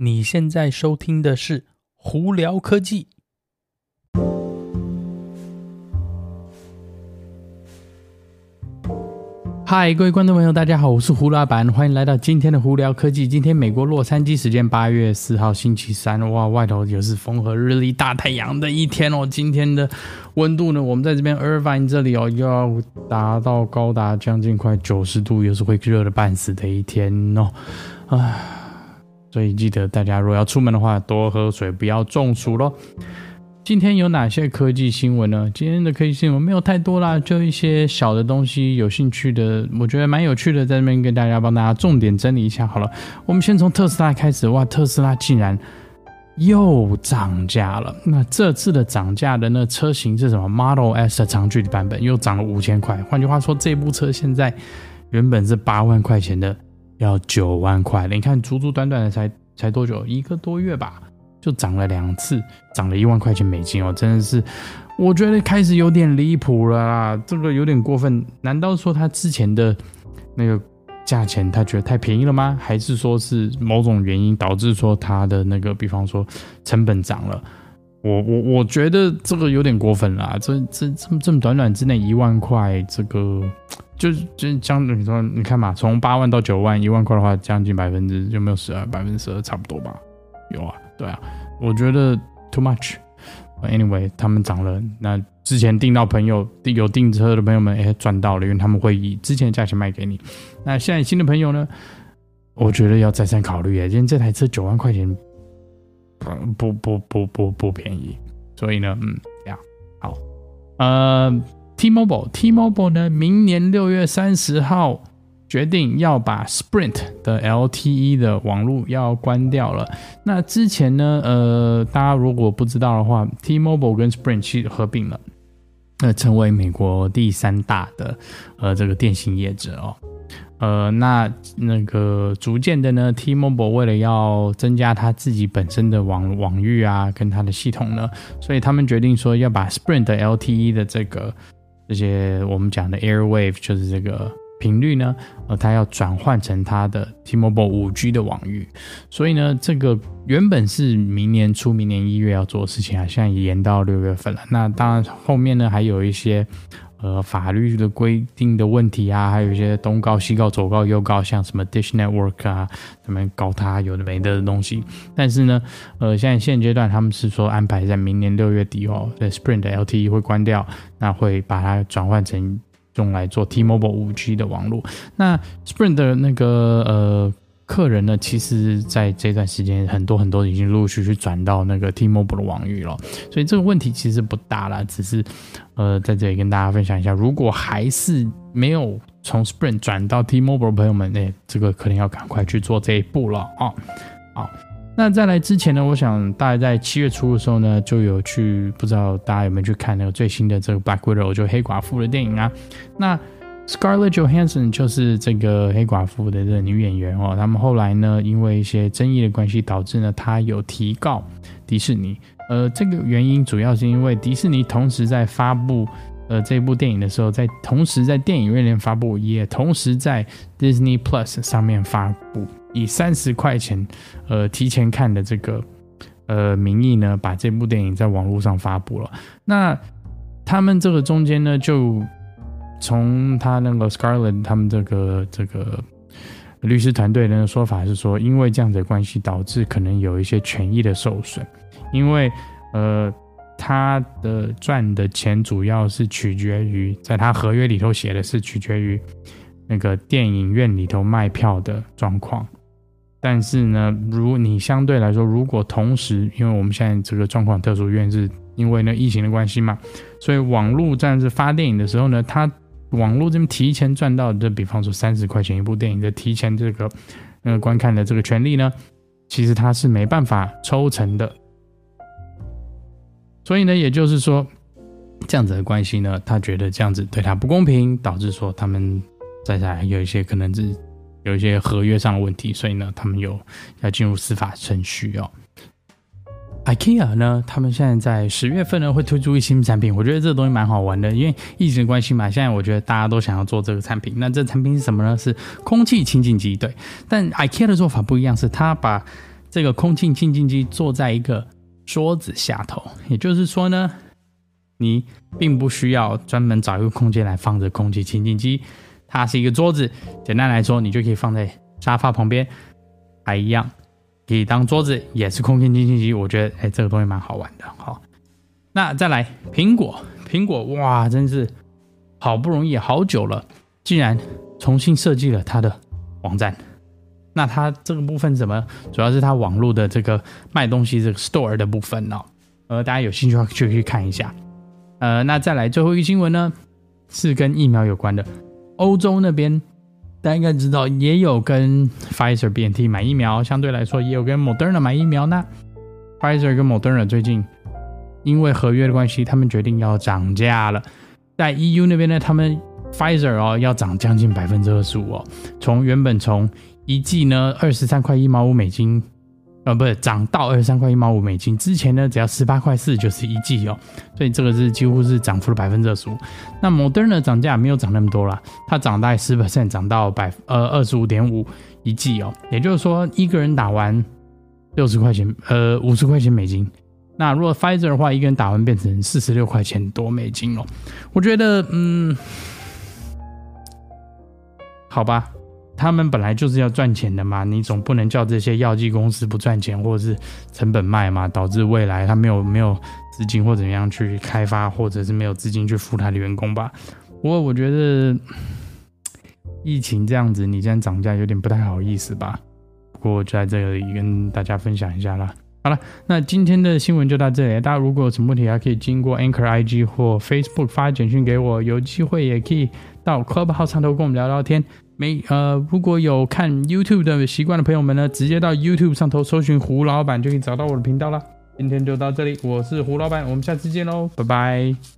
你现在收听的是《胡聊科技》。嗨，各位观众朋友，大家好，我是胡老板，欢迎来到今天的《胡聊科技》。今天美国洛杉矶时间八月四号星期三，哇，外头也是风和日丽、大太阳的一天哦。今天的温度呢，我们在这边 Irvine 这里哦，又要达到高达将近快九十度，也是会热的半死的一天哦，唉。所以记得大家如果要出门的话，多喝水，不要中暑喽。今天有哪些科技新闻呢？今天的科技新闻没有太多啦，就一些小的东西，有兴趣的，我觉得蛮有趣的，在这边跟大家帮大家重点整理一下好了。我们先从特斯拉开始，哇，特斯拉竟然又涨价了。那这次的涨价的那车型是什么？Model S 的长距离版本又涨了五千块。换句话说，这部车现在原本是八万块钱的。要九万块，你看，足足短短的才才多久？一个多月吧，就涨了两次，涨了一万块钱美金哦，真的是，我觉得开始有点离谱了啦，这个有点过分。难道说他之前的那个价钱他觉得太便宜了吗？还是说是某种原因导致说他的那个，比方说成本涨了？我我我觉得这个有点过分啦，这这这么这么短短之内一万块，这个。就就将你说，你看嘛，从八万到九万，一万块的话，将近百分之有没有十二？百分之十二差不多吧？有啊，对啊，我觉得 too much。Anyway，他们涨了，那之前订到朋友有订车的朋友们，哎，赚到了，因为他们会以之前的价钱卖给你。那现在新的朋友呢，我觉得要再三考虑哎，今天这台车九万块钱，不不不不不便宜，所以呢，嗯，这样，好，呃。T-Mobile，T-Mobile 呢，明年六月三十号决定要把 Sprint 的 LTE 的网络要关掉了。那之前呢，呃，大家如果不知道的话，T-Mobile 跟 Sprint 去合并了，那成为美国第三大的呃这个电信业者哦。呃，那那个逐渐的呢，T-Mobile 为了要增加它自己本身的网网域啊，跟它的系统呢，所以他们决定说要把 Sprint LTE 的这个。这些我们讲的 Airwave 就是这个频率呢，呃，它要转换成它的 T-Mobile 5G 的网域，所以呢，这个原本是明年初、明年一月要做的事情啊，现在也延到六月份了。那当然后面呢还有一些。呃，法律的规定的问题啊，还有一些东告西告左告右告，像什么 Dish Network 啊，他们告他有的没的东西。但是呢，呃，现在现阶段他们是说安排在明年六月底哦，在 Sprint 的 LTE 会关掉，那会把它转换成用来做 T-Mobile 5G 的网络。那 Sprint 的那个呃。客人呢，其实在这段时间，很多很多已经陆陆续续转到那个 T-Mobile 的网域了，所以这个问题其实不大了，只是呃，在这里跟大家分享一下，如果还是没有从 Sprint 转到 T-Mobile 的朋友们，哎，这个可能要赶快去做这一步了啊。好，那在来之前呢，我想大概在七月初的时候呢，就有去，不知道大家有没有去看那个最新的这个 Black Widow，就黑寡妇的电影啊，那。Scarlett Johansson 就是这个黑寡妇的这个女演员哦，他们后来呢，因为一些争议的关系，导致呢，她有提告迪士尼。呃，这个原因主要是因为迪士尼同时在发布呃这部电影的时候，在同时在电影院里发布，也同时在 Disney Plus 上面发布，以三十块钱呃提前看的这个呃名义呢，把这部电影在网络上发布了。那他们这个中间呢，就。从他那个 Scarlett 他们这个这个律师团队的说法是说，因为这样子的关系导致可能有一些权益的受损，因为呃他的赚的钱主要是取决于在他合约里头写的是取决于那个电影院里头卖票的状况，但是呢，如你相对来说，如果同时因为我们现在这个状况特殊，院因是因为那疫情的关系嘛，所以网络这样子发电影的时候呢，他网络这边提前赚到的，比方说三十块钱一部电影的提前这个呃观看的这个权利呢，其实他是没办法抽成的。所以呢，也就是说这样子的关系呢，他觉得这样子对他不公平，导致说他们在在有一些可能是有一些合约上的问题，所以呢，他们有要进入司法程序哦。IKEA 呢，他们现在在十月份呢会推出一新产品，我觉得这个东西蛮好玩的，因为疫情的关系嘛，现在我觉得大家都想要做这个产品。那这产品是什么呢？是空气清净机，对。但 IKEA 的做法不一样，是它把这个空气清净机坐在一个桌子下头，也就是说呢，你并不需要专门找一个空间来放着空气清净机，它是一个桌子。简单来说，你就可以放在沙发旁边，还一样可以当桌子，也是空间清净机。我觉得，哎，这个东西蛮好玩的。好，那再来苹果，苹果哇，真是好不容易好久了，竟然重新设计了它的网站。那它这个部分怎么？主要是它网络的这个卖东西这个 store 的部分哦。呃，大家有兴趣的话就可以去看一下。呃，那再来最后一个新闻呢，是跟疫苗有关的。欧洲那边大家应该知道，也有跟 Pfizer、BNT 买疫苗，相对来说也有跟 Moderna 买疫苗。那 Pfizer 跟 Moderna 最近因为合约的关系，他们决定要涨价了。在 EU 那边呢，他们 Pfizer 哦要涨将近百分之二十五哦，从原本从一剂呢，二十三块一毛五美金，呃，不是涨到二十三块一毛五美金。之前呢，只要十八块四就是一剂哦，所以这个是几乎是涨幅了百分之二十五。那 Moderna 涨价没有涨那么多啦，它涨大概十 percent，涨到百呃二十五点五一剂哦。也就是说，一个人打完六十块钱，呃五十块钱美金。那如果 Pfizer 的话，一个人打完变成四十六块钱多美金哦。我觉得，嗯，好吧。他们本来就是要赚钱的嘛，你总不能叫这些药剂公司不赚钱，或者是成本卖嘛，导致未来他没有没有资金或怎么样去开发，或者是没有资金去付他的员工吧。不过我觉得 疫情这样子，你这样涨价有点不太好意思吧。不过就在这里跟大家分享一下啦。好了，那今天的新闻就到这里，大家如果有什么问题，还可以经过 Anchor IG 或 Facebook 发简讯给我，有机会也可以到 Club 号上头跟我们聊聊天。没呃，如果有看 YouTube 的习惯的朋友们呢，直接到 YouTube 上头搜寻胡老板就可以找到我的频道了。今天就到这里，我是胡老板，我们下次见喽，拜拜。